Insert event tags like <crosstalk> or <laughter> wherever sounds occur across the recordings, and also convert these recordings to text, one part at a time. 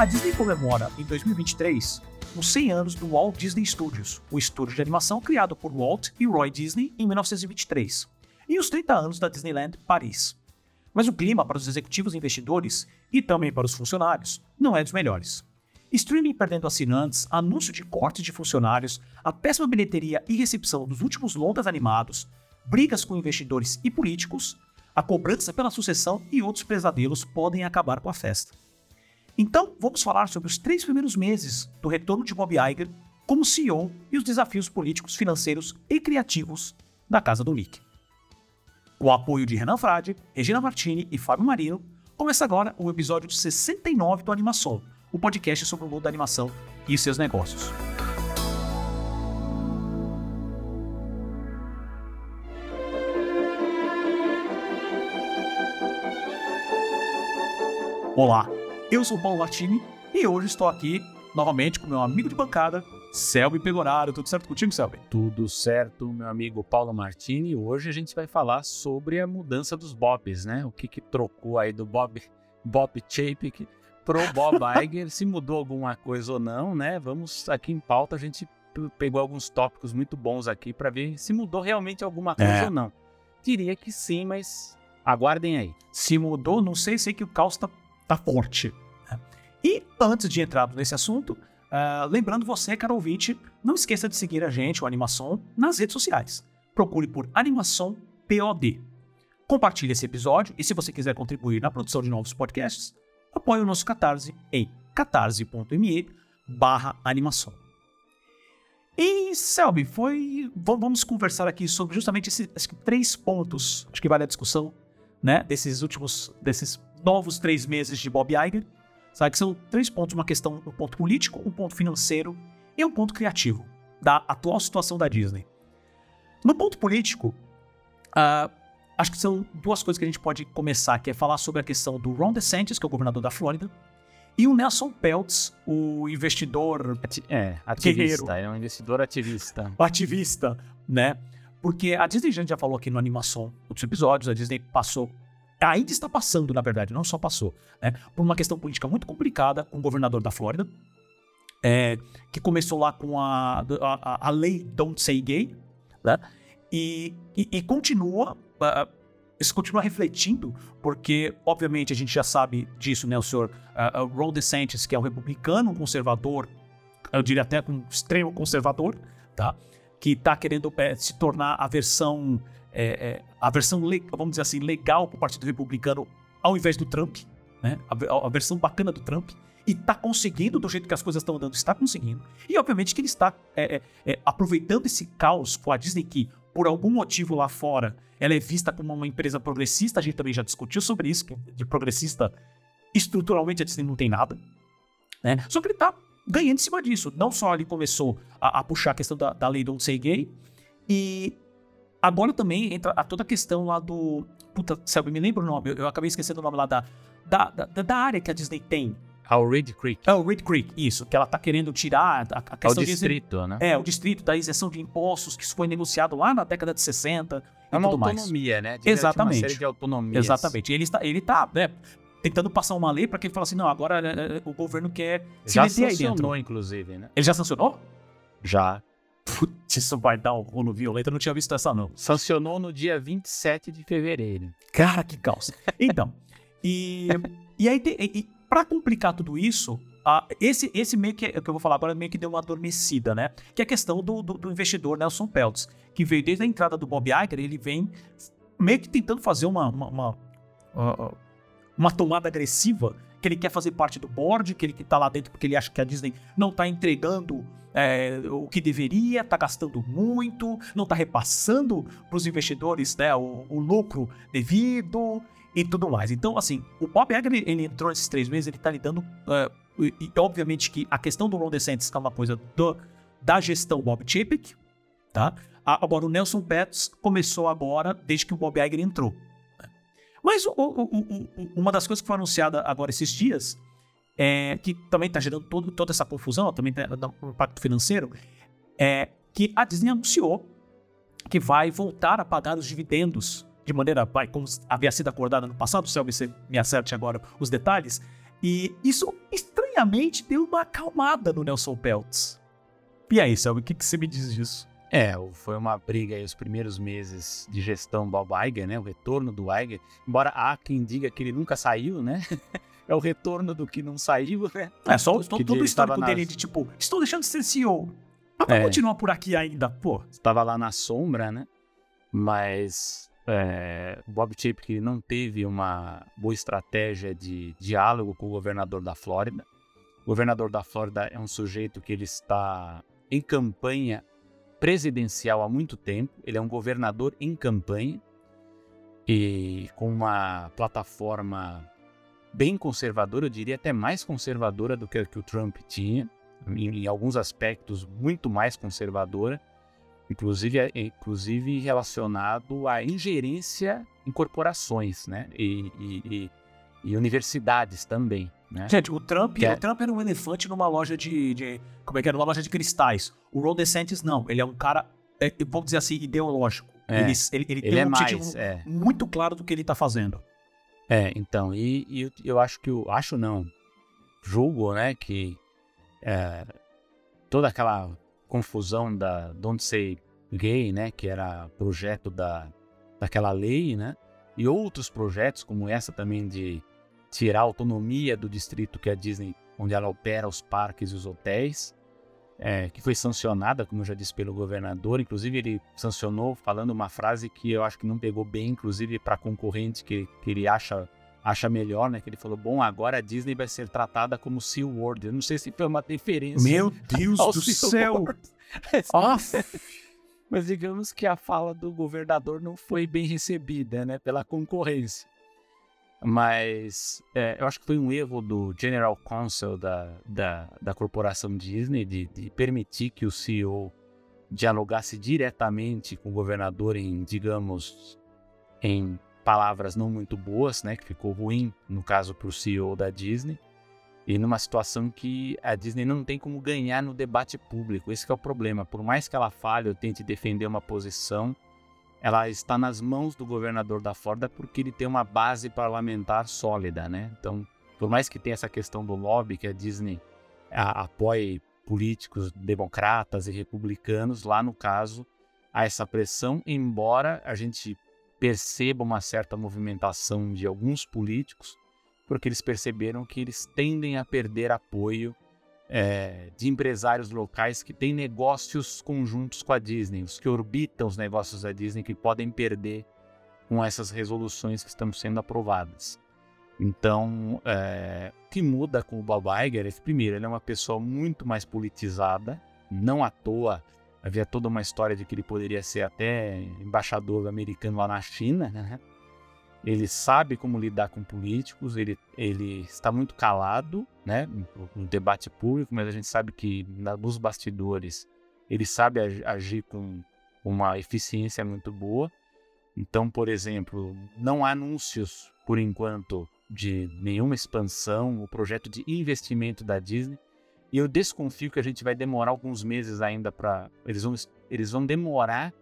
A Disney comemora em 2023 os 100 anos do Walt Disney Studios, o estúdio de animação criado por Walt e Roy Disney em 1923, e os 30 anos da Disneyland Paris. Mas o clima para os executivos e investidores, e também para os funcionários, não é dos melhores. Streaming perdendo assinantes, anúncio de corte de funcionários, a péssima bilheteria e recepção dos últimos longas animados, brigas com investidores e políticos, a cobrança pela sucessão e outros pesadelos podem acabar com a festa. Então, vamos falar sobre os três primeiros meses do retorno de Bob Iger como CEO e os desafios políticos, financeiros e criativos da Casa do Mickey. Com o apoio de Renan Frade, Regina Martini e Fábio Marino, começa agora o episódio 69 do Animação, o podcast sobre o mundo da animação e seus negócios. Olá, eu sou o Paulo Martini e hoje estou aqui novamente com meu amigo de bancada, Selby Pegoraro. Tudo certo contigo, Selby? Tudo certo, meu amigo Paulo Martini. Hoje a gente vai falar sobre a mudança dos Bobs, né? O que, que trocou aí do Bob, Bob Chapek pro Bob <laughs> Iger, se mudou alguma coisa ou não, né? Vamos aqui em pauta, a gente pegou alguns tópicos muito bons aqui para ver se mudou realmente alguma coisa é. ou não. Diria que sim, mas aguardem aí. Se mudou, não sei, sei que o caos tá tá forte. Né? E antes de entrarmos nesse assunto, uh, lembrando você, caro ouvinte, não esqueça de seguir a gente, o Animação, nas redes sociais. Procure por Animação POD. Compartilhe esse episódio e se você quiser contribuir na produção de novos podcasts, apoie o nosso Catarse em catarse.me barra animação. E, Selby, foi. Vamos conversar aqui sobre justamente esses, esses três pontos, acho que vale a discussão, né? Desses últimos. desses novos três meses de Bob Iger, sabe? Que são três pontos: uma questão, um ponto político, um ponto financeiro e um ponto criativo da atual situação da Disney. No ponto político, uh, acho que são duas coisas que a gente pode começar, que é falar sobre a questão do Ron DeSantis, que é o governador da Flórida, e o Nelson Peltz, o investidor. Ati é, ativista. Guerreiro. É um investidor ativista. O ativista, né? Porque a Disney, a gente já falou aqui no Animação, outros episódios, a Disney passou ainda está passando, na verdade, não só passou, né, por uma questão política muito complicada com o governador da Flórida, é, que começou lá com a, a, a, lei Don't Say Gay, né, e, e, e continua, uh, isso continua refletindo, porque, obviamente, a gente já sabe disso, né, o senhor uh, Ron DeSantis, que é um republicano conservador, eu diria até um extremo conservador, tá, que está querendo é, se tornar a versão é, é, a versão, vamos dizer assim, legal para o Partido Republicano ao invés do Trump, né? A, a, versão bacana do Trump. E está conseguindo, do jeito que as coisas estão andando, está conseguindo. E obviamente que ele está é, é, é, aproveitando esse caos com a Disney que, por algum motivo lá fora, ela é vista como uma empresa progressista. A gente também já discutiu sobre isso, que de progressista, estruturalmente a Disney não tem nada. Né? Só que ele está ganhando em cima disso. Não só ele começou a, a puxar a questão da, da lei Don't Say Gay, e Agora também entra a toda a questão lá do. Puta, Selby, me lembra o nome? Eu, eu, acabei esquecendo o nome lá da, da, da, da área que a Disney tem. Ah, o Reed Creek. É o Reed Creek, isso. Que ela tá querendo tirar a, a questão é o distrito, de, né? É, o distrito da isenção de impostos, que isso foi negociado lá na década de 60 é uma tudo autonomia, mais. né? Exatamente. Uma série de autonomias. Exatamente. E ele está, ele tá, né, tentando passar uma lei para que ele fale assim, não, agora é, é, o governo quer se já meter aí dentro. Já sancionou, inclusive, né? Ele já sancionou? Já. Putz, isso vai dar um rolo violento. Eu não tinha visto essa, não. Sancionou no dia 27 de fevereiro. Cara, que calça. Então, e, e aí, e, e pra complicar tudo isso, esse, esse meio que, que eu vou falar agora meio que deu uma adormecida, né? Que é a questão do, do, do investidor Nelson Peltz, que veio desde a entrada do Bob Iger, ele vem meio que tentando fazer uma, uma, uma, uma tomada agressiva, que ele quer fazer parte do board, que ele que tá lá dentro porque ele acha que a Disney não tá entregando é, o que deveria, está gastando muito, não está repassando para os investidores né, o, o, lucro devido e tudo mais. Então, assim, o Bob Iger, ele, entrou nesses três meses, ele está lidando. Uh, e, e, obviamente que a questão do Ron DeSantis é uma coisa do, da gestão Bob Chapek, tá? Agora, o Nelson Betts começou agora, desde que o Bob Iger entrou. Mas o, o, uma das coisas que foi anunciada agora esses dias é, que também está gerando todo, toda essa confusão, também está dando um impacto financeiro, é que a Disney anunciou que vai voltar a pagar os dividendos de maneira, vai, como havia sido acordada no passado, se você me acerte agora os detalhes, e isso estranha estranhamente deu uma acalmada no Nelson Peltz. E aí, Selby, o que, que você me diz disso? É, foi uma briga aí os primeiros meses de gestão do Bob Iger, né? O retorno do Iger. Embora há quem diga que ele nunca saiu, né? <laughs> é o retorno do que não saiu, né? É, só que todo o histórico dele de tipo, estou deixando de ser CEO. Mas é. continuar por aqui ainda, pô. Estava lá na sombra, né? Mas é, o Bob Chapek não teve uma boa estratégia de diálogo com o governador da Flórida. O governador da Flórida é um sujeito que ele está em campanha presidencial há muito tempo. Ele é um governador em campanha e com uma plataforma bem conservadora, eu diria até mais conservadora do que a que o Trump tinha, em, em alguns aspectos muito mais conservadora, inclusive, é, inclusive relacionado à ingerência em corporações, né? E, e, e, e universidades também. Né? Gente, o Trump, é... o Trump era um elefante numa loja de, de, Como é que era? Numa loja de cristais. O Ron DeSantis não. Ele é um cara, é, vamos dizer assim, ideológico. É. Ele, ele, ele, ele, tem é um mais, é. muito claro do que ele está fazendo. É, então, e, e eu, eu, acho que eu acho não, julgo, né, que é, toda aquela confusão da Don't Say Gay, né, que era projeto da, daquela lei, né, e outros projetos como essa também de tirar a autonomia do distrito que é a Disney, onde ela opera os parques e os hotéis, é, que foi sancionada, como eu já disse, pelo governador. Inclusive, ele sancionou falando uma frase que eu acho que não pegou bem, inclusive para concorrente que, que ele acha, acha melhor, né? Que ele falou: bom, agora a Disney vai ser tratada como Sea World. Eu não sei se foi uma referência. Meu Deus do céu! <laughs> Mas digamos que a fala do governador não foi bem recebida, né? Pela concorrência. Mas é, eu acho que foi um erro do General Counsel da, da, da corporação Disney de, de, permitir que o CEO dialogasse diretamente com o governador em, digamos, em palavras não muito boas, né? Que ficou ruim, no caso, para o CEO da Disney. E numa situação que a Disney não tem como ganhar no debate público. Esse é o problema. Por mais que ela fale ou tente defender uma posição, ela está nas mãos do governador da Flórida porque ele tem uma base parlamentar sólida, né? Então, por mais que tenha essa questão do lobby, que a Disney apoie políticos democratas e republicanos, lá no caso há essa pressão, embora a gente perceba uma certa movimentação de alguns políticos, porque eles perceberam que eles tendem a perder apoio é, de empresários locais que têm negócios conjuntos com a Disney, os que orbitam os negócios da Disney, que podem perder com essas resoluções que estão sendo aprovadas. Então, é, o que muda com o Bob Iger é, primeiro, ele é uma pessoa muito mais politizada, não à toa havia toda uma história de que ele poderia ser até embaixador americano lá na China, né? Ele sabe como lidar com políticos, ele, ele está muito calado né, no, debate público, mas a gente sabe que nos bastidores ele sabe agir com uma eficiência muito boa. Então, por exemplo, não há anúncios, por enquanto, de nenhuma expansão, o projeto de investimento da Disney. E eu desconfio que a gente vai demorar alguns meses ainda para. Eles vão, eles vão demorar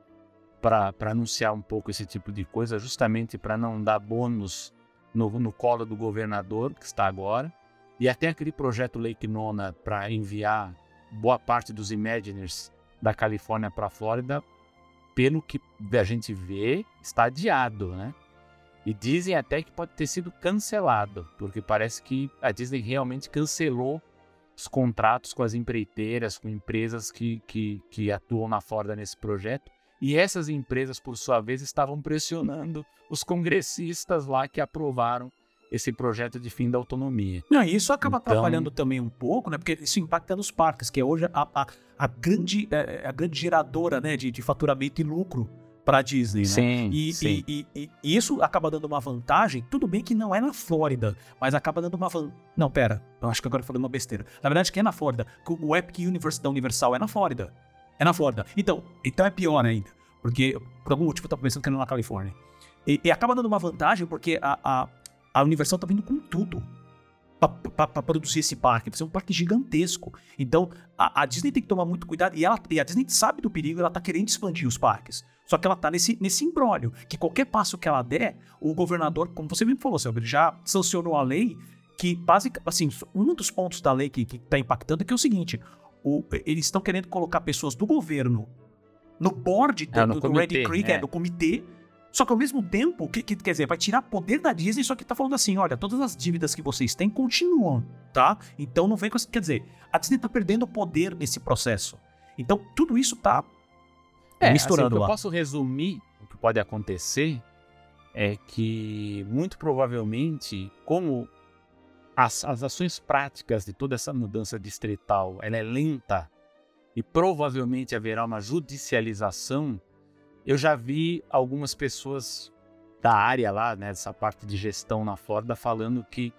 para anunciar um pouco esse tipo de coisa, justamente para não dar bônus no, no colo do governador, que está agora. E até aquele projeto Lake Nona para enviar boa parte dos Imaginers da Califórnia para a Flórida, pelo que a gente vê, está adiado, né? E dizem até que pode ter sido cancelado, porque parece que a Disney realmente cancelou os contratos com as empreiteiras, com empresas que, que, que atuam na Flórida nesse projeto. E essas empresas, por sua vez, estavam pressionando os congressistas lá que aprovaram esse projeto de fim da autonomia. Não, e isso acaba então... atrapalhando também um pouco, né? Porque isso impacta nos parques, que é hoje a, a, a grande, é, é a grande geradora né, de, de faturamento e lucro para a Disney, né? Sim, e, sim. E, e, e, isso acaba dando uma vantagem, tudo bem que não é na Flórida, mas acaba dando uma vantagem. Não, pera, eu acho que agora eu falei uma besteira. Na verdade, que é na Flórida. O Epic Universe da Universal é na Flórida. É na Flórida. Então, então é pior ainda. Porque por algum motivo eu tava pensando que era na Califórnia. E, e acaba dando uma vantagem porque a, a, a Universal tá vindo com tudo para produzir esse parque. Vai ser um parque gigantesco. Então a, a, Disney tem que tomar muito cuidado. E, ela, e a Disney sabe do perigo, ela tá querendo expandir os parques. Só que ela tá nesse, nesse imbróglio. Que qualquer passo que ela der, o governador, como você mesmo falou, Selber, já sancionou a lei que, basicamente, assim, um dos pontos da lei que está impactando é que é o seguinte: o, eles estão querendo colocar pessoas do governo no board É, no do, do comitê, Red Creek, é. é, do comitê. Só que ao mesmo tempo, que, que- quer dizer, vai tirar poder da Disney, só que tá falando assim: olha, todas as dívidas que vocês têm continuam, tá? Então não vem com. Quer dizer, a Disney tá perdendo poder nesse processo. Então tudo isso tá É, misturando assim, o que lá. eu posso resumir o que pode acontecer é que, muito provavelmente, como as, as ações práticas de toda essa mudança distrital ela é lenta e provavelmente haverá uma judicialização, eu já vi algumas pessoas da área lá, né, dessa parte de gestão na Flórida, falando que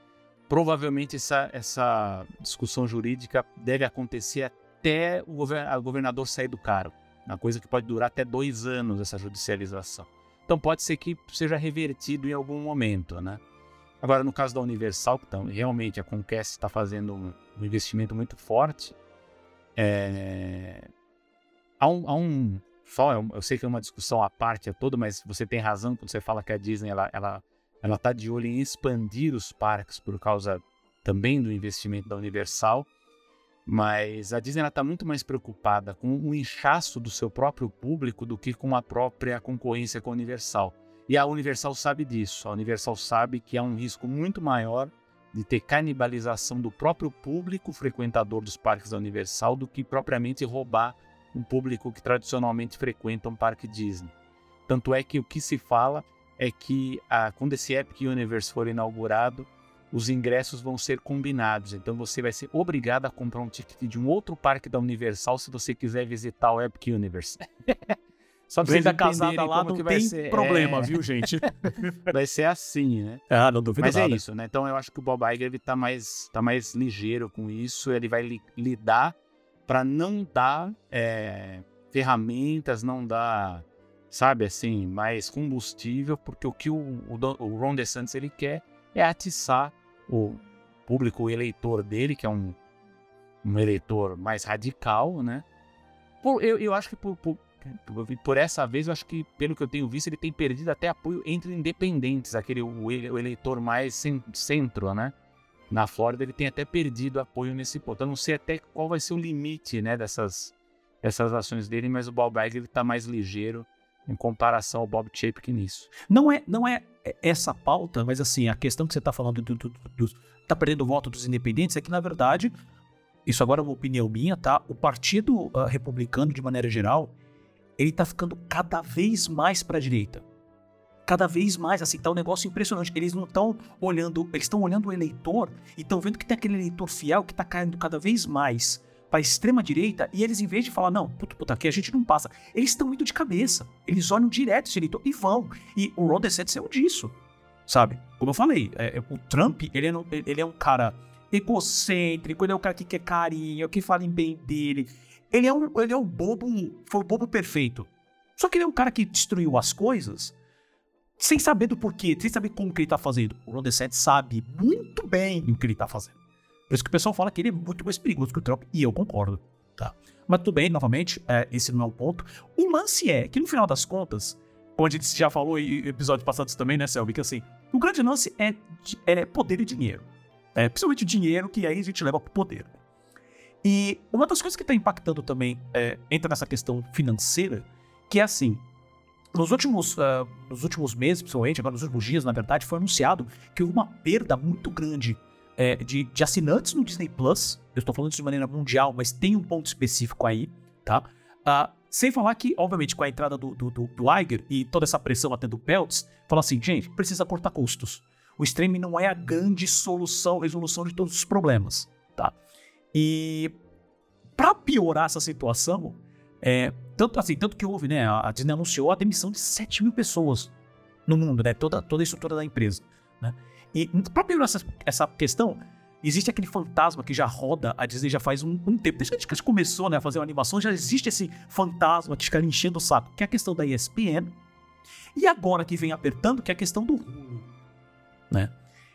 provavelmente essa, essa discussão jurídica deve acontecer até o governador sair do cargo. Uma coisa que pode durar até dois anos, essa judicialização. Então pode ser que seja revertido em algum momento, né? Agora, no caso da Universal, que então, realmente a Conquest está fazendo um, investimento muito forte, é, há um, há um- só, eu- eu sei que é uma discussão à parte é toda, mas você tem razão quando você fala que a Disney ela, ela, ela tá de olho em expandir os parques por causa também do investimento da Universal. Mas a Disney está muito mais preocupada com o inchaço do seu próprio público do que com a própria concorrência com a Universal. E a Universal sabe disso. A Universal sabe que há um risco muito maior de ter canibalização do próprio público frequentador dos parques da Universal do que propriamente roubar um público que tradicionalmente frequenta um parque Disney. Tanto é que o que se fala é que ah, quando esse Epic Universe for inaugurado, os ingressos vão ser combinados. Então você vai ser obrigado a comprar um ticket de um outro parque da Universal se você quiser visitar o Epic Universe. <laughs> Só pra vocês Venda casada lá não que vai tem ser. problema, É, viu, gente? <laughs> Vai ser assim, né? ah, não duvido Mas nada. é isso, né? Então eu acho que o Bob Iger ele tá mais, tá mais ligeiro com isso. Ele vai li- lidar para não dar é, ferramentas, não dar, sabe, assim, mais combustível, porque o que o, o, o Ron DeSantis ele quer é atiçar o público o eleitor dele, que é um, um eleitor mais radical, né? Por, eu, eu acho que por, por, por essa vez, eu acho que, pelo que eu tenho visto, ele tem perdido até apoio entre independentes, aquele o, ele- o eleitor mais cen- centro, né? Na Flórida, ele tem até perdido apoio nesse ponto. Eu não sei até qual vai ser o limite, né, dessas, dessas ações dele, mas o Iger ele tá mais ligeiro em comparação ao Bob Chapek nisso. Não é, não é essa pauta, mas assim, a questão que você tá falando do, do, do- tá perdendo o voto dos independentes é que, na verdade, isso agora é uma opinião minha, tá? O Partido ah, Republicano, de maneira geral, ele tá ficando cada vez mais pra direita. Cada vez mais, assim, tá um negócio impressionante. Eles não estão olhando, eles estão olhando o eleitor e estão vendo que tem aquele eleitor fiel que tá caindo cada vez mais pra extrema direita e eles, em vez de falar, não, puta, puta, aqui a gente não passa, eles estão indo de cabeça. Eles olham direto esse eleitor e vão. E o Ron DeSantis é um disso, sabe? Como eu falei, é- é- o Trump, ele é, ele é um cara egocêntrico, ele é um cara que quer carinho, que fala em bem dele. Ele é um, ele é um bobo, foi o bobo perfeito. Só que ele é um cara que destruiu as coisas sem saber do porquê, sem saber como que ele tá fazendo. O Ron DeSantis sabe muito bem o que ele tá fazendo. Por isso que o pessoal fala que ele é muito mais perigoso que o Trump, e eu concordo, tá? Mas tudo bem, novamente, é, esse não é o ponto. O lance é que, no final das contas, como a gente já falou em episódios passados também, né, Selby, que assim, o grande lance é, é poder e dinheiro. É, principalmente o dinheiro, que aí a gente leva pro poder. E uma das coisas que tá impactando também, é, entra nessa questão financeira, que é assim, nos últimos, ah, nos últimos meses, principalmente, agora nos últimos dias, na verdade, foi anunciado que houve uma perda muito grande é, de, de assinantes no Disney Plus. Eu estou falando isso de maneira mundial, mas tem um ponto específico aí, tá? Ah, sem falar que, obviamente, com a entrada do, do, do, do Iger e toda essa pressão até do Peltz, fala assim, gente, precisa cortar custos. O streaming não é a grande solução, resolução de todos os problemas, tá? E para piorar essa situação, é, tanto assim, tanto que houve, né? A Disney anunciou a demissão de 7 mil pessoas no mundo, né? Toda, toda a estrutura da empresa, né? E pra piorar essa, essa questão, existe aquele fantasma que já roda a Disney já faz um, um tempo. Desde que a gente começou né, a fazer uma animação, já existe esse fantasma que fica enchendo o saco, que é a questão da ESPN. E agora que vem apertando, que é a questão do Hulu, né?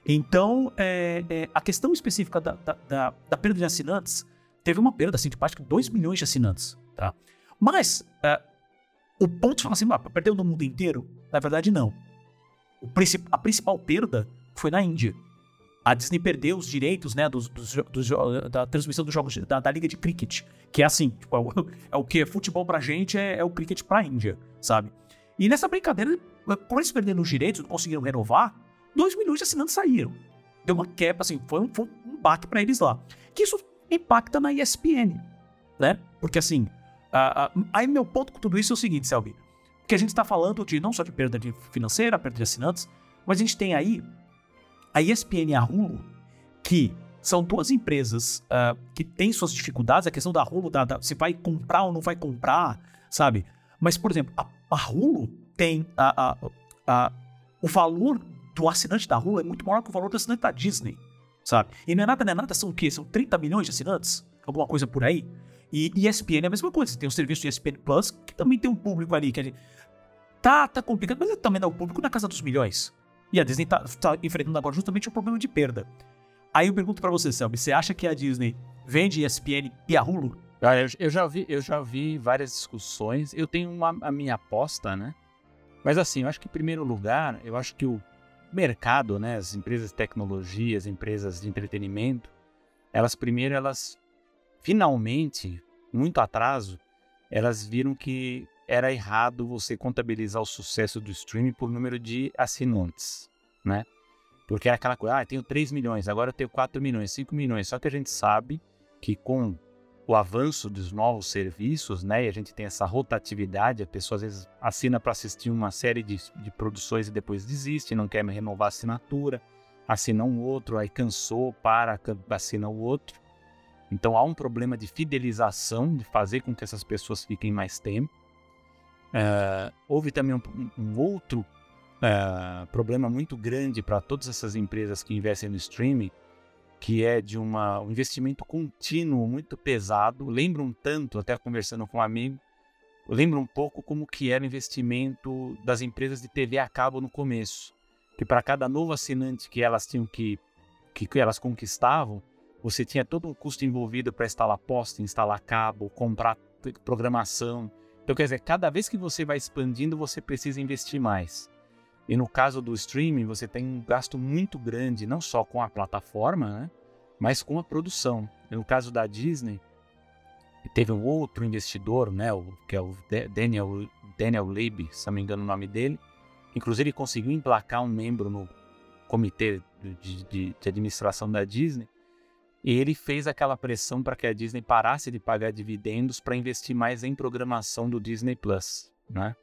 Então, é, é, a questão específica da, da, da- da perda de assinantes, teve uma perda, assim, de quase 2 milhões de assinantes, tá? Mas, é, o ponto de falar assim, ah, perdeu no mundo inteiro? Na verdade, não. Princip- a principal perda foi na Índia. a Disney perdeu os direitos, né, dos, dos, dos, da transmissão dos jogos da, da, liga de cricket, que é assim, tipo, é, o, <laughs> é, o, que é futebol pra gente, é, é, o cricket pra Índia, sabe? E nessa brincadeira, por eles perderem os direitos, não conseguiram renovar, 2 milhões de assinantes saíram. Deu uma quebra, assim, foi um, foi um baque para eles lá. Que isso impacta na ESPN, né? Porque assim, aí meu ponto com tudo isso é o seguinte, Selby, que a gente está falando de não só de perda de financeira, perda de assinantes, mas a gente tem aí a ESPN e a Hulu, que são duas empresas uh, que têm suas dificuldades, a questão da Hulu, da, da, se vai comprar ou não vai comprar, sabe? Mas, por exemplo, a, a Hulu tem a, a, a, o valor do assinante da Hulu é muito maior que o valor do assinante da Disney, sabe? E não é nada, não é nada, são o quê? São 30 milhões de assinantes? Alguma coisa por aí? E ESPN é a mesma coisa, você tem o serviço de ESPN Plus, que também tem um público ali, que gente, tá, tá complicado, mas também dá o público na casa dos milhões. E a Disney tá, tá enfrentando agora justamente o um problema de perda. Aí eu pergunto para você, Selby, você acha que a Disney vende ESPN e a Hulu? Eu, eu, já vi, eu já vi várias discussões. Eu tenho uma, a minha aposta, né? Mas assim, eu acho que em primeiro lugar, eu acho que o mercado, né, as empresas de tecnologia, as empresas de entretenimento, elas primeiro elas finalmente, muito atraso, elas viram que era errado você contabilizar o sucesso do streaming por número de assinantes, né? Porque é aquela coisa, ah, eu tenho 3 milhões, agora eu tenho 4 milhões, 5 milhões. Só que a gente sabe que com o avanço dos novos serviços, né, e a gente tem essa rotatividade, a pessoa às vezes assina para assistir uma série de, de produções e depois desiste, não quer renovar a assinatura, assina um outro, aí cansou, para, assina o outro. Então há um problema de fidelização, de fazer com que essas pessoas fiquem mais tempo. Uh, houve também um, um outro uh, problema muito grande para todas essas empresas que investem no streaming, que é de uma, um investimento contínuo muito pesado. Lembra um tanto, até conversando com um amigo, lembra um pouco como que era o investimento das empresas de TV a cabo no começo, que para cada novo assinante que elas tinham que, que, que elas conquistavam, você tinha todo um custo envolvido para instalar poste, instalar cabo, comprar programação, então, quer dizer, cada vez que você vai expandindo, você precisa investir mais. E no caso do streaming, você tem um gasto muito grande, não só com a plataforma, né, mas com a produção. E no caso da Disney, teve um outro investidor, né, o, que é o Daniel, Daniel Levy, se não me engano o nome dele, inclusive ele conseguiu emplacar um membro no comitê de, de, de administração da Disney, e ele fez aquela pressão para que a Disney parasse de pagar dividendos para investir mais em programação do Disney Plus, né?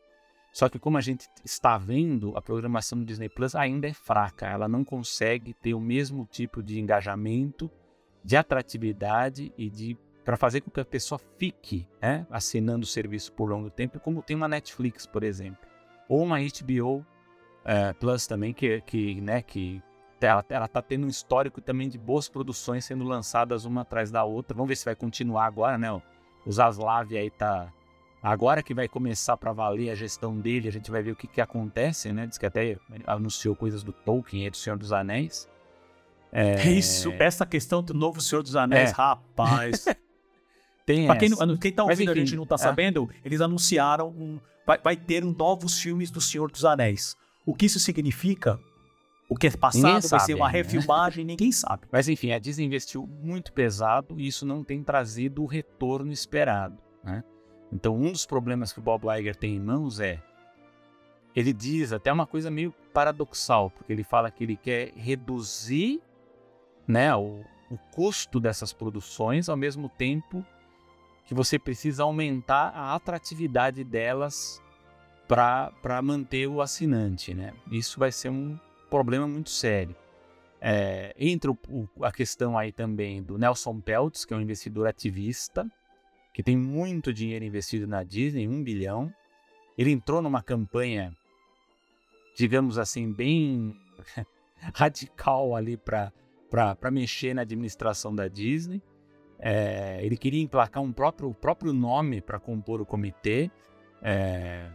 Só que como a gente está vendo, a programação do Disney Plus ainda é fraca, ela não consegue ter o mesmo tipo de engajamento, de atratividade e de para fazer com que a pessoa fique né, assinando o serviço por longo tempo, como tem uma Netflix, por exemplo, ou uma HBO é, Plus também, que, que, né, que ela, ela tá tendo um histórico também de boas produções sendo lançadas uma atrás da outra. Vamos ver se vai continuar agora, né? O Zaslav aí tá. Agora que vai começar para valer a gestão dele, a gente vai ver o que, que acontece, né? Diz que até anunciou coisas do Tolkien e do Senhor dos Anéis. É... Isso, essa questão do novo Senhor dos Anéis, é. rapaz. <laughs> Tem pra quem, não, quem tá ouvindo enfim, a gente não tá é. sabendo, eles anunciaram um, vai, vai ter um novos filmes do Senhor dos Anéis. O que isso significa? O que é passado vai ser uma né? refilmagem, ninguém sabe. Mas enfim, a Disney investiu muito pesado e isso não tem trazido o retorno esperado. Né? Então, um dos problemas que o Bob Iger tem em mãos é. Ele diz até uma coisa meio paradoxal, porque ele fala que ele quer reduzir né, o, o custo dessas produções, ao mesmo tempo que você precisa aumentar a atratividade delas para manter o assinante. Né? Isso vai ser um problema muito sério. É, entra o, a questão aí também do Nelson Peltz, que é um investidor ativista, que tem muito dinheiro investido na Disney, um bilhão. Ele entrou numa campanha, digamos assim, bem <laughs> radical ali para mexer na administração da Disney. É, ele queria emplacar um próprio, próprio nome para compor o comitê. É,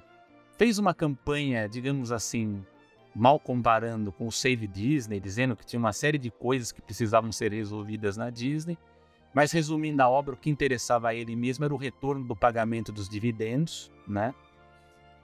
fez uma campanha, digamos assim, mal comparando com o Save Disney, dizendo que tinha uma série de coisas que precisavam ser resolvidas na Disney. Mas resumindo a obra, o que interessava a ele mesmo era o retorno do pagamento dos dividendos, né?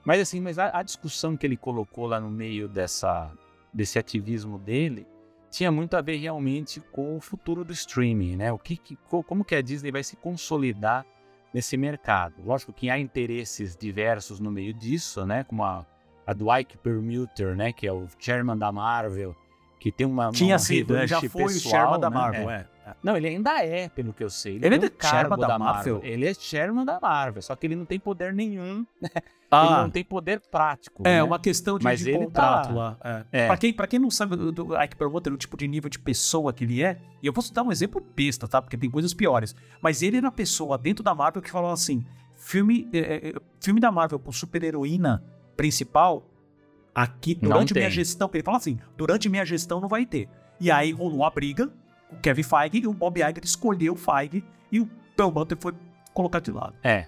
Mas assim, mas a, a discussão que ele colocou lá no meio dessa, desse ativismo dele tinha muito a ver realmente com o futuro do streaming, né? O que, que como que a Disney vai se consolidar nesse mercado? Lógico que há interesses diversos no meio disso, né? Como a, a Ike Permuter, né? Que é o chairman da Marvel, que tem uma tinha uma sido, né? já foi pessoal, o chairman da né? Marvel, É. é. Não, ele ainda é, pelo que eu sei. Ele é tem um cargo da da Marvel? Ele é chairman da Marvel, só que ele não tem poder nenhum. Ele Ah, não tem poder prático. é né? uma questão de, Mas de ele contrato tá- lá. É. É. Pra, quem, pra quem não sabe do, Ike Perlmutter, o tipo de nível de pessoa que ele é, e eu vou dar um exemplo besta, tá? Porque tem coisas piores. Mas ele era a pessoa dentro da Marvel que falava assim: filme, é, é, filme da Marvel com super-heroína principal, aqui, durante minha gestão, ele fala assim: durante minha gestão não vai ter. E aí rolou a briga, o Kevin Feige e o Bob Iger escolheu o Feige e o Perlmutter foi colocado de lado. É.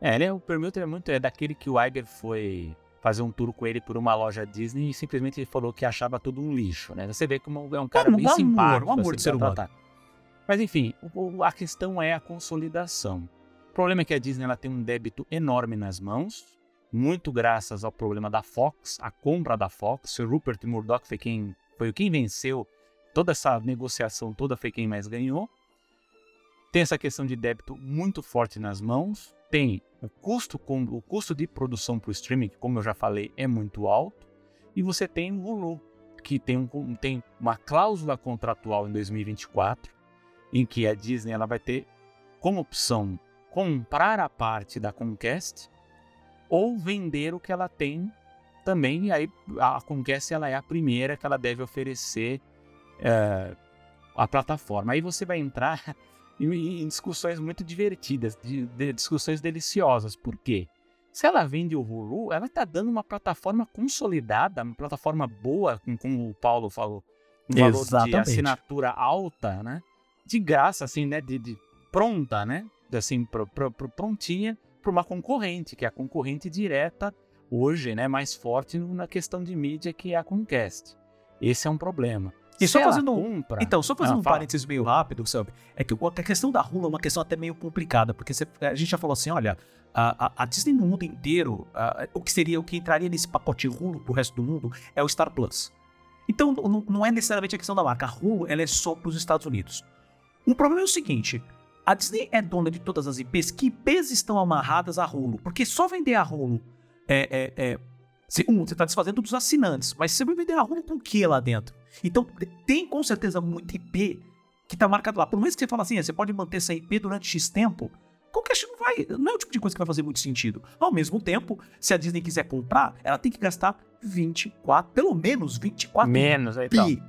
É, ele é, o Permuter é muito é daquele que o Iger foi fazer um tour com ele por uma loja Disney e simplesmente ele falou que achava tudo um lixo, né? Você vê como é um cara Um bem amor, simpático. um amor assim, de ser pra humano. tratar. Mas enfim, a questão é a consolidação. O problema é que a Disney ela tem um débito enorme nas mãos, muito graças ao problema da Fox, a compra da Fox. O Rupert Murdoch foi quem foi quem venceu toda essa negociação toda foi quem mais ganhou. Tem essa questão de débito muito forte nas mãos. Tem o custo, com, o custo de produção para o streaming, que, como eu já falei, é muito alto. E você tem o Hulu, que tem, um, tem uma cláusula contratual em 2024, em que a Disney ela vai ter como opção comprar a parte da Comcast ou vender o que ela tem também. E aí a Comcast ela é a primeira que ela deve oferecer eh, a plataforma. Aí você vai entrar <laughs> em, em discussões muito divertidas, de, de discussões deliciosas. Por quê? Se ela vende o Hulu, ela está dando uma plataforma consolidada, uma plataforma boa, com- como o Paulo falou, um valor de Exatamente. assinatura alta, né? De graça, assim, né? De, de pronta, né? Assim, pro, pro- pro- prontinha para uma concorrente, que é a concorrente direta hoje, né? Mais forte na questão de mídia, que é a Comcast. Esse é um problema. E só ela fazendo um- compra, Então, só fazendo Ah, um fala. parênteses meio rápido, sabe? É que a questão da Hulu é uma questão até meio complicada, porque você- a gente já falou assim, olha, a, a- a Disney no mundo inteiro, a- o que seria, o que entraria nesse pacote Hulu pro resto do mundo é o Star Plus. Então, não, não é necessariamente a questão da marca. A Hulu, ela é só pros Estados Unidos. O problema é o seguinte, a Disney é dona de todas as IPs, que IPs estão amarradas à Hulu? Porque só vender a Hulu é... é, é se- um, você está desfazendo dos assinantes, mas você vai vender a Hulu com o que lá dentro? Então, tem com certeza muito IP que tá marcado lá. Por mais que você fale assim, "Ah, você pode manter essa IP durante X tempo, qualquer não vai. Não é o tipo de coisa que vai fazer muito sentido. Ao mesmo tempo, se a Disney quiser comprar, ela tem que gastar 24, pelo menos 24 Menos, então. pi,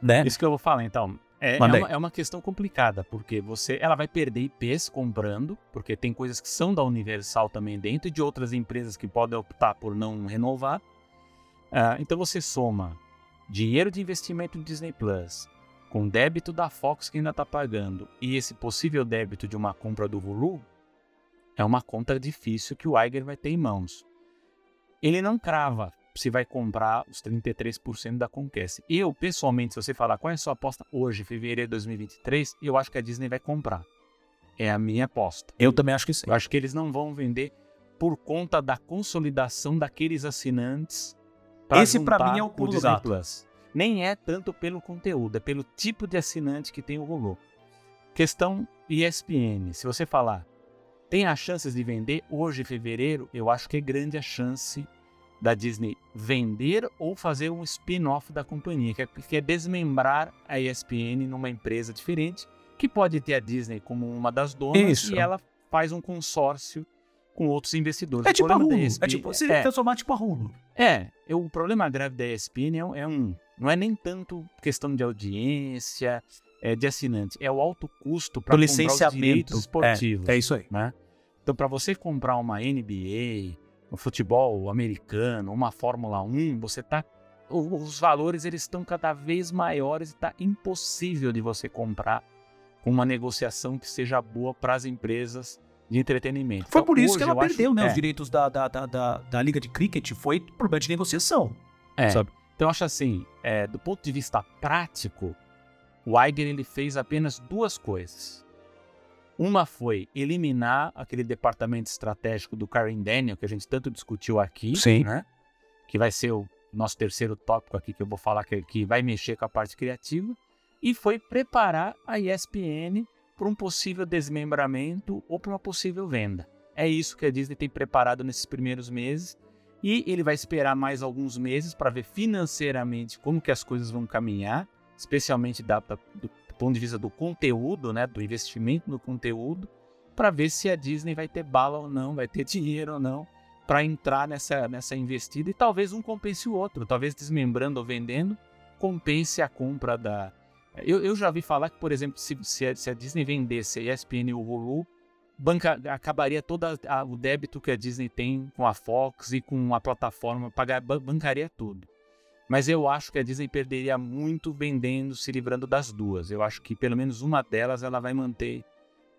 né? Isso que eu vou falar, então. É, é aí. uma, é uma questão complicada, porque você, ela vai perder IPs comprando, porque tem coisas que são da Universal também dentro e de outras empresas que podem optar por não renovar. Ah, então você soma dinheiro de investimento do Disney Plus com débito da Fox que ainda está pagando e esse possível débito de uma compra do Hulu, é uma conta difícil que o Iger vai ter em mãos. Ele não crava se vai comprar os 33% da Comcast. Eu, pessoalmente, se você falar qual é a sua aposta hoje, fevereiro de 2023, eu acho que a Disney vai comprar. É a minha aposta. Eu também acho que sim. Eu acho que eles não vão vender por conta da consolidação daqueles assinantes. Pra Esse, juntar mim, é o pulo do gato. Plus. Nem é tanto pelo conteúdo, é pelo tipo de assinante que tem o Hulu. Questão ESPN. Se você falar, tem as chances de vender hoje, em fevereiro, eu acho que é grande a chance da Disney vender ou fazer um spin-off da companhia, que é, que é desmembrar a ESPN numa empresa diferente, que pode ter a Disney como uma das donas Isso. e ela faz um consórcio com outros investidores. É O tipo a da Hulu. É tipo, se é, transformar tipo a Hulu. é, eu- o problema grave da ESPN é, um- é um. Não é nem tanto questão de audiência, é, de assinante, é o alto custo para licenciamento. direitos esportivos. É isso aí. né? Então, para você comprar uma NBA, um futebol americano, uma Fórmula 1, você tá. Os valores eles estão cada vez maiores e está impossível de você comprar com uma negociação que seja boa para as empresas de entretenimento. Foi Então, por isso que ela eu acho- perdeu, né? é. Os direitos da, da, da, da, da Liga de Cricket foi problema de negociação. É. Sabe? Então eu acho assim, é, do ponto de vista prático, o Iger ele fez apenas duas coisas. Uma foi eliminar aquele departamento estratégico do Karen Daniel que a gente tanto discutiu aqui, Sim. né? Que vai ser o nosso terceiro tópico aqui que eu vou falar que, que vai mexer com a parte criativa, e foi preparar a ESPN para um possível desmembramento ou para uma possível venda. É isso que a Disney tem preparado nesses primeiros meses e ele vai esperar mais alguns meses para ver financeiramente como que as coisas vão caminhar, especialmente da, da, do ponto de vista do conteúdo, né, do investimento no conteúdo, para ver se a Disney vai ter bala ou não, vai ter <laughs> dinheiro ou não para entrar nessa, nessa investida e talvez um compense o outro, talvez desmembrando ou vendendo compense a compra da. Eu, eu já ouvi falar que, por exemplo, se, se, a, se a Disney vendesse a ESPN e o Hulu, banca, acabaria todo a, o débito que a Disney tem com a Fox e com a plataforma, pagar, bancaria tudo. Mas eu acho que a Disney perderia muito vendendo, se livrando das duas. Eu acho que pelo menos uma delas ela vai manter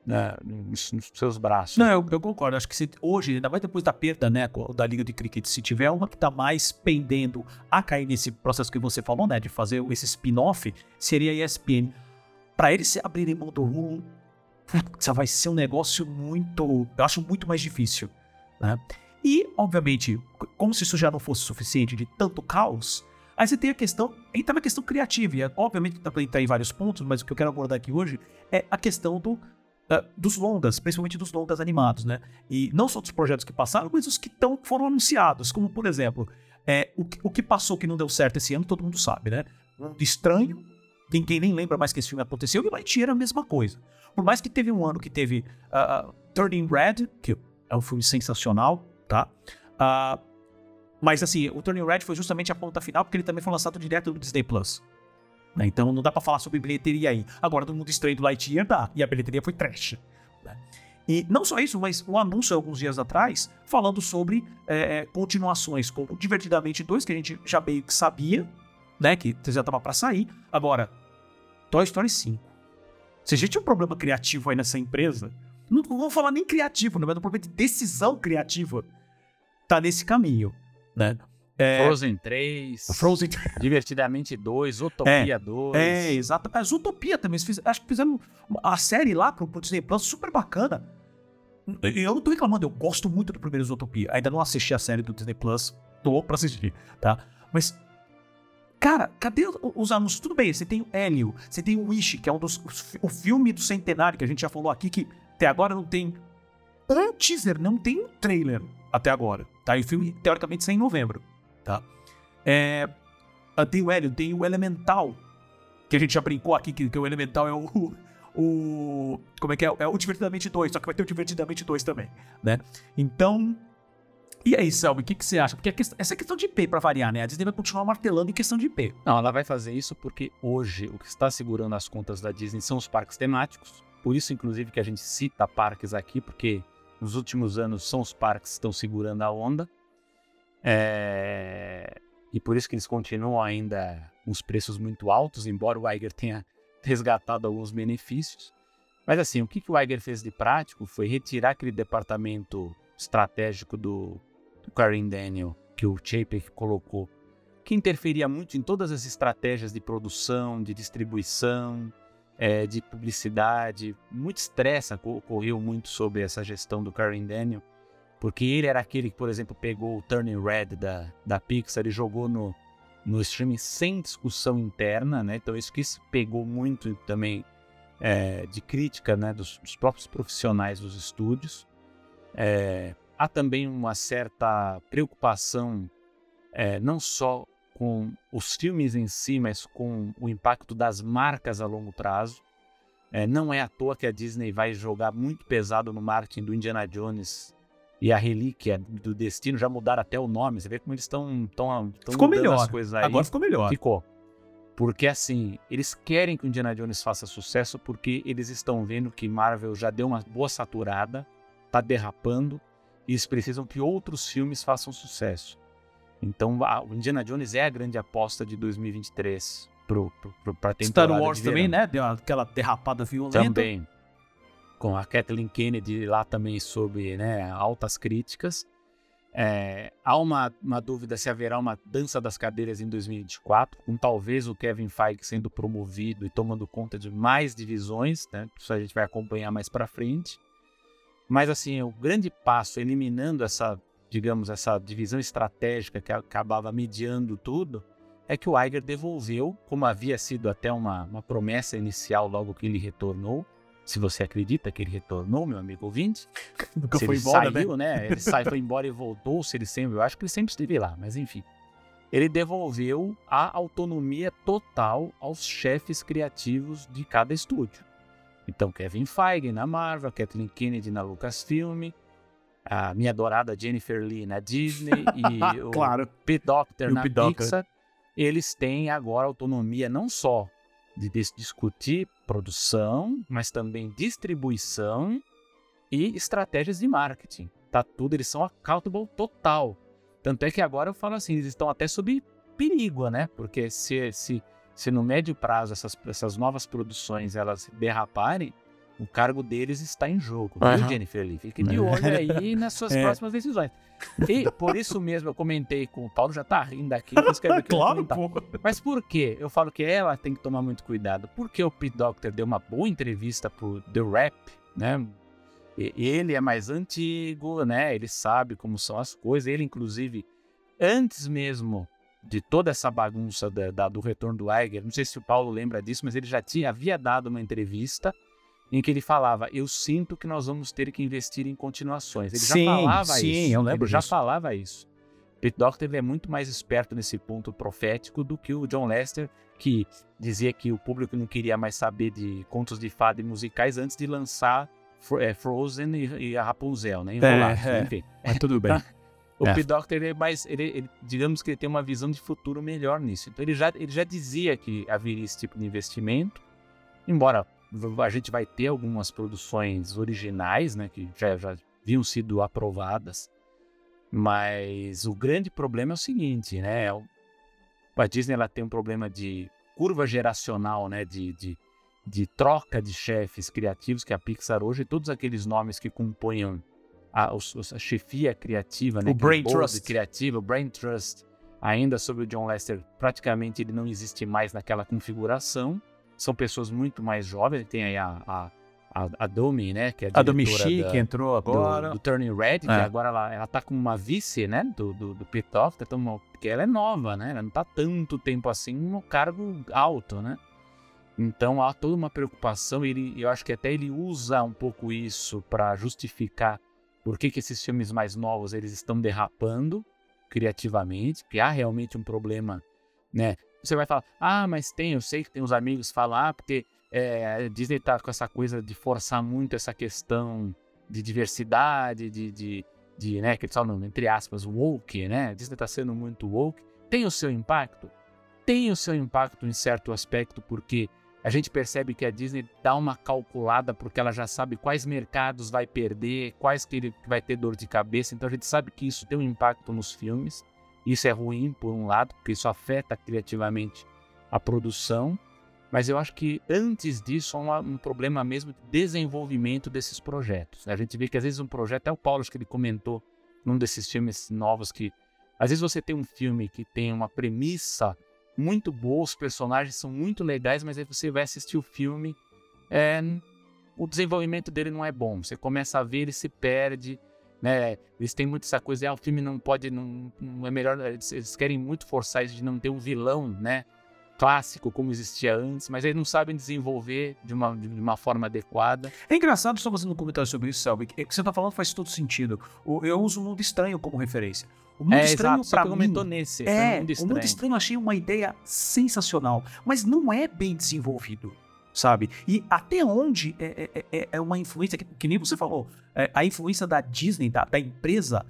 né, nos, nos, seus braços. Não, eu, eu, concordo. Acho que se, hoje, ainda mais depois da perda né, da Liga de Cricket, se tiver uma que está mais pendendo a cair nesse processo que você falou, né, de fazer esse spin-off, seria a ESPN. Para eles se abrirem mão do Hulu, vai ser um negócio muito. Eu acho muito mais difícil. Né? E, obviamente, como se isso já não fosse suficiente de tanto caos, aí você tem a questão. Entra na questão criativa. E, é, obviamente, dá para entrar em vários pontos, mas o que eu quero abordar aqui hoje é a questão do, uh, dos longas, principalmente dos longas animados, né? E não só dos projetos que passaram, mas os que tão, foram anunciados. Como, por exemplo, é, o, o que passou que não deu certo esse ano, todo mundo sabe, né? Um estranho, ninguém nem lembra mais que esse filme aconteceu, e Lightyear era a mesma coisa. Por mais que teve um ano que teve uh, Turning Red, que é um filme sensacional, tá? Uh, mas assim, o Turning Red foi justamente a ponta final, porque ele também foi lançado direto no Disney Plus. Né? Então não dá para falar sobre bilheteria aí. Agora, do mundo estranho do Lightyear dá, e a bilheteria foi trash. Né? E não só isso, mas um anúncio alguns dias atrás falando sobre é, continuações como Divertidamente 2, que a gente já meio que sabia, né? Que já tava para sair. Agora, Toy Story 5. Se a gente tinha um problema criativo aí nessa empresa, não, não vou falar nem criativo, não, mas um problema de decisão criativa, tá nesse caminho, né? É, Frozen 3, Frozen Divertidamente 2, Utopia é, 2. É, exato. Mas Utopia também, acho que fizeram a série lá pro, pro Disney Plus super bacana. Eu não tô reclamando, eu gosto muito do primeiro Utopia. Ainda não assisti a série do Disney Plus, tô pra assistir, tá? Mas Cara, cadê os anúncios? Tudo bem, você tem o Hélio, você tem o Wish, que é um dos. O filme do centenário que a gente já falou aqui, que até agora não tem um teaser, não tem um trailer até agora. Tá? E o filme, teoricamente, sai em novembro. Tá? É, tem o Hélio, tem o Elemental, que a gente já brincou aqui, que, que o Elemental é o. <laughs> O. Como é que é? É o Divertidamente 2, só que vai ter o Divertidamente 2 também, né? Então, e aí, Selby, o que, que, você acha? Porque questão, essa é questão de IP, para variar, né? A Disney vai continuar martelando em questão de IP. Não, ela vai fazer isso porque hoje o que está segurando as contas da Disney são os parques temáticos. Por isso, inclusive, que a gente cita parques aqui, porque nos últimos anos são os parques que estão segurando a onda. É... E por isso que eles continuam ainda os preços muito altos, embora o Iger tenha <laughs> resgatado alguns benefícios. Mas assim, o que, que o Iger fez de prático foi retirar aquele departamento estratégico do, do Karen Daniel que o Chapek colocou, que interferia muito em todas as estratégias de produção, de distribuição, é, de publicidade. Muito estresse ocorreu muito sobre essa gestão do Karen Daniel, porque ele era aquele que, por exemplo, pegou o Turning Red da, da Pixar e jogou no, no streaming sem discussão interna, né? Então isso que pegou muito também é, de crítica né, dos, dos, próprios profissionais dos estúdios. É, há também uma certa preocupação, é, não só com os filmes em si, mas com o impacto das marcas a longo prazo. É, não é à toa que a Disney vai jogar muito pesado no marketing do Indiana Jones e a Relíquia do Destino. Já mudaram até o nome. Você vê como eles estão tão, tão ficou melhor. as coisas aí. Agora ficou melhor. Ficou. Porque assim, eles querem que o Indiana Jones faça sucesso porque eles estão vendo que Marvel já deu uma boa saturada, tá derrapando e eles precisam que outros filmes façam sucesso. Então, a, o Indiana Jones é a grande aposta de 2023 pro, pro, pro, pra temporada Star Wars também, né? Deu aquela derrapada violenta. Também. Com a Kathleen Kennedy lá também sob né, altas críticas. É, há uma, uma, dúvida se haverá uma dança das cadeiras em 2024, com talvez o Kevin Feige sendo promovido e tomando conta de mais divisões, né? Isso a gente vai acompanhar mais para frente. Mas assim, o grande passo eliminando essa digamos, essa divisão estratégica que acabava mediando tudo, é que o Iger devolveu, como havia sido até uma, uma promessa inicial logo que ele retornou, se você acredita que ele retornou, meu amigo ouvinte. <laughs> Nunca se foi ele embora, saiu, né? né? Ele sai, foi embora e voltou, se ele sempre. Eu acho que ele sempre esteve lá, mas enfim. Ele devolveu a autonomia total aos chefes criativos de cada estúdio. Então, Kevin Feige na Marvel, Kathleen Kennedy na Lucasfilm, a minha adorada Jennifer Lee na Disney <laughs> e o Claro. Pete Doctor na. Pixar, eles têm agora autonomia não só de dis- discutir produção, mas também distribuição e estratégias de marketing. Tá tudo, eles são accountable total. Tanto é que agora eu falo assim, eles estão até sob perigo, né? Porque se, se, se no médio prazo essas, essas novas produções elas derraparem, o cargo deles está em jogo, Aham. viu, Jennifer Lee? Fique de olho aí <laughs> nas suas É. próximas decisões. E por isso mesmo eu comentei com o Paulo, já tá rindo aqui, por isso que eu <laughs> claro, comentar. pô. Mas por quê? Eu falo que ela tem que tomar muito cuidado. Porque o Pete Doctor deu uma boa entrevista pro The Rap, né? E- Ele é mais antigo, né? Ele sabe como são as coisas. Ele, inclusive, antes mesmo de toda essa bagunça da- da- do retorno do Iger, não sei se o Paulo lembra disso, mas ele já tinha, havia dado uma entrevista em que ele falava: Eu sinto que nós vamos ter que investir em continuações. Ele Sim, já falava sim, isso. eu lembro ele já disso. falava isso. Pete Doctor é muito mais esperto nesse ponto profético do que o John Lester, que dizia que o público não queria mais saber de contos de fada e musicais antes de lançar é, Frozen e, a Rapunzel, né? Enrolados, é. enfim. Mas tudo bem. <laughs> O É. Pete é mais, ele, ele- digamos que ele tem uma visão de futuro melhor nisso. Então ele já, ele já dizia que haveria esse tipo de investimento, embora a gente vai ter algumas produções originais, né, que já, já haviam sido aprovadas, mas o grande problema é o seguinte, né, o- a Disney ela tem um problema de curva geracional, né, de, de, de troca de chefes criativos que a Pixar hoje, todos aqueles nomes que compunham a, a chefia criativa, né? O Brain Trust. criativo, o Brain Trust, ainda sobre o John Lester, praticamente ele não existe mais naquela configuração. São pessoas muito mais jovens. Tem aí a, a, a, a Domi, né? Que é a, A do Michi, da- que entrou do, agora. do Turning Red, que É. agora ela, ela tá com uma vice, né? Do, do, do Docter, então, uma- porque ela é nova, né? Ela não tá tanto tempo assim no cargo alto, né? Então há toda uma preocupação, e ele, eu acho que até ele usa um pouco isso para justificar por que, que esses filmes mais novos eles estão derrapando criativamente, porque há realmente um problema, né? Você vai falar, ah, mas tem, eu sei que tem os amigos que falam, ah, porque é, a Disney tá com essa coisa de forçar muito essa questão de diversidade, de, de, de né, que eles falam, entre aspas, woke, né? Disney tá sendo muito woke. Tem o seu impacto? Tem o seu impacto em certo aspecto, porque a gente percebe que a Disney dá uma calculada porque ela já sabe quais mercados vai perder, quais que ele vai ter dor de cabeça, então a gente sabe que isso tem um impacto nos filmes. Isso é ruim por um lado, porque isso afeta criativamente a produção, mas eu acho que antes disso há uma- um problema mesmo de desenvolvimento desses projetos. A gente vê que às vezes um projeto, é o Paulo acho que ele comentou num desses filmes novos que às vezes você tem um filme que tem uma premissa muito boa, os personagens são muito legais, mas aí você vai assistir o filme, é, o desenvolvimento dele não é bom. Você começa a ver, ele se perde, né? Eles têm muito essa coisa, ah, o filme não pode, não, não é melhor, eles, eles querem muito forçar isso de não ter um vilão, né? Clássico como existia antes, mas eles não sabem desenvolver de uma, de uma forma adequada. É engraçado, só fazendo um comentário sobre isso, Selby, que o que você tá falando faz todo sentido. Eu uso o Mundo Estranho como referência. O Mundo é, Estranho, você pra comentou mim, nesse, é, Mundo o Mundo Estranho. Estranho eu achei uma ideia sensacional, mas não é bem desenvolvido, sabe? E até onde é, é- é- é uma influência, que, que nem você falou, é, a influência da Disney, da, da empresa,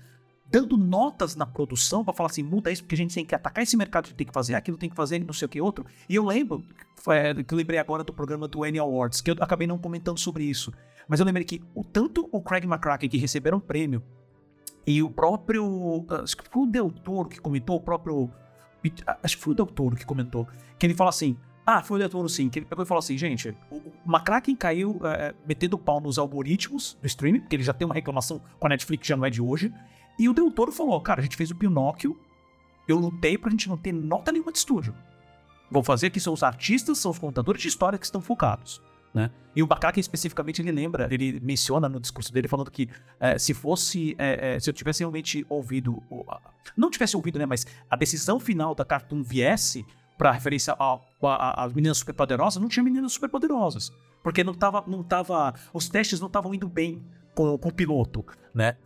dando notas na produção pra falar assim, muda isso, porque a gente tem que atacar esse mercado, a gente tem que fazer aquilo, tem que fazer não sei o que outro. E eu lembro, foi, que eu lembrei agora do programa do Annie Awards, que eu acabei não comentando sobre isso, mas eu lembrei que o tanto o Craig McCracken, que receberam o prêmio, e o próprio. Acho que foi o Del Toro que comentou, o próprio. Acho que foi o Del Toro que comentou. Que ele fala assim. Ah, foi o Toro sim. Que ele pegou e falou assim: gente, o o McCracken caiu é, metendo pau nos algoritmos do streaming, porque ele já tem uma reclamação com a Netflix, já não é de hoje. E o Del Toro falou: cara, a gente fez o Pinóquio, eu lutei pra gente não ter nota nenhuma de estúdio. Vou fazer aqui são os artistas, são os contadores de história que estão focados. Né? E o Bacaque especificamente ele lembra, ele menciona no discurso dele falando que é, se fosse, é, é, se eu tivesse realmente ouvido, não tivesse ouvido, né, mas a decisão final da Cartoon viesse para referência às meninas superpoderosas, não tinha meninas superpoderosas, porque não tava, não tava, os testes não estavam indo bem com, com o piloto, né?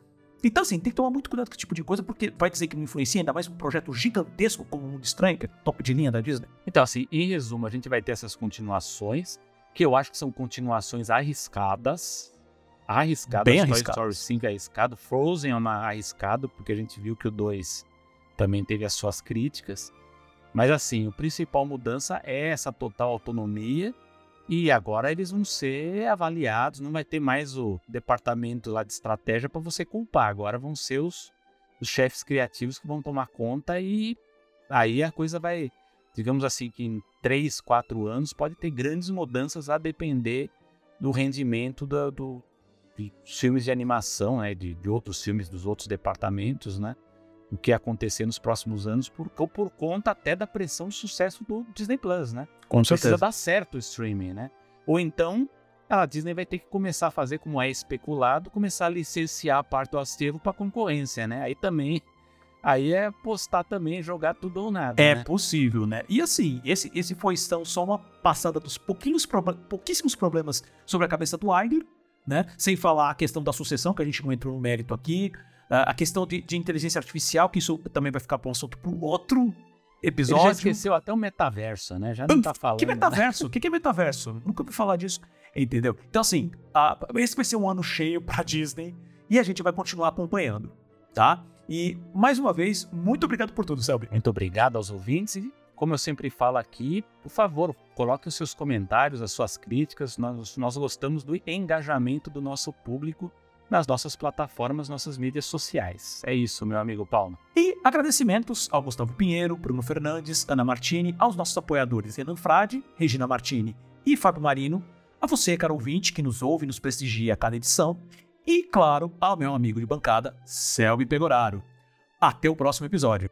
Então, assim, tem que tomar muito cuidado com esse tipo de coisa, porque vai dizer que não influencia, ainda mais um projeto gigantesco como o Mundo Estranho, que é top de linha da Disney. Então, assim, em resumo, a gente vai ter essas continuações, que eu acho que são continuações arriscadas. Arriscadas. Bem Toy arriscadas. Story 5 é arriscado. Frozen é uma arriscado, porque a gente viu que o 2 também teve as suas críticas. Mas assim, a principal mudança é essa total autonomia e agora eles vão ser avaliados, não vai ter mais o departamento lá de estratégia para você culpar. Agora vão ser os, os chefes criativos que vão tomar conta e aí a coisa vai, digamos assim, que em 3, 4 anos pode ter grandes mudanças a depender do rendimento do, do de filmes de animação, né, de, de outros filmes dos outros departamentos, né? O que acontecer nos próximos anos por, por conta até da pressão de sucesso do Disney Plus, né? Com Precisa dar certo o streaming, né? Ou então a Disney vai ter que começar a fazer como é especulado, começar a licenciar a parte do acervo para concorrência, né? Aí também aí é postar também, jogar tudo ou nada. É né? possível, né? E assim, esse, esse foi então, só uma passada dos pouquinhos pouquíssimos problemas sobre a cabeça do Iger, né? Sem falar a questão da sucessão, que a gente não entrou no mérito aqui. A questão de, de inteligência artificial, que isso também vai ficar para um assunto para outro Ele episódio. já esqueceu até o metaverso, né? Já não tá falando. Que né? metaverso? O que, que é metaverso? Nunca ouvi falar disso. Entendeu? Então, assim, a- esse vai ser um ano cheio pra Disney e a gente vai continuar acompanhando, tá? E, mais uma vez, muito obrigado por tudo, Selby. Muito obrigado aos ouvintes e, como eu sempre falo aqui, por favor, coloque os seus comentários, as suas críticas. Nós, nós gostamos do engajamento do nosso público nas nossas plataformas, nossas mídias sociais. É isso, meu amigo Paulo. E agradecimentos ao Gustavo Pinheiro, Bruno Fernandes, Ana Martini, aos nossos apoiadores Renan Frade, Regina Martini e Fábio Marino, a você, caro ouvinte, que nos ouve e nos prestigia a cada edição, e, claro, ao meu amigo de bancada, Selby Pegoraro. Até o próximo episódio.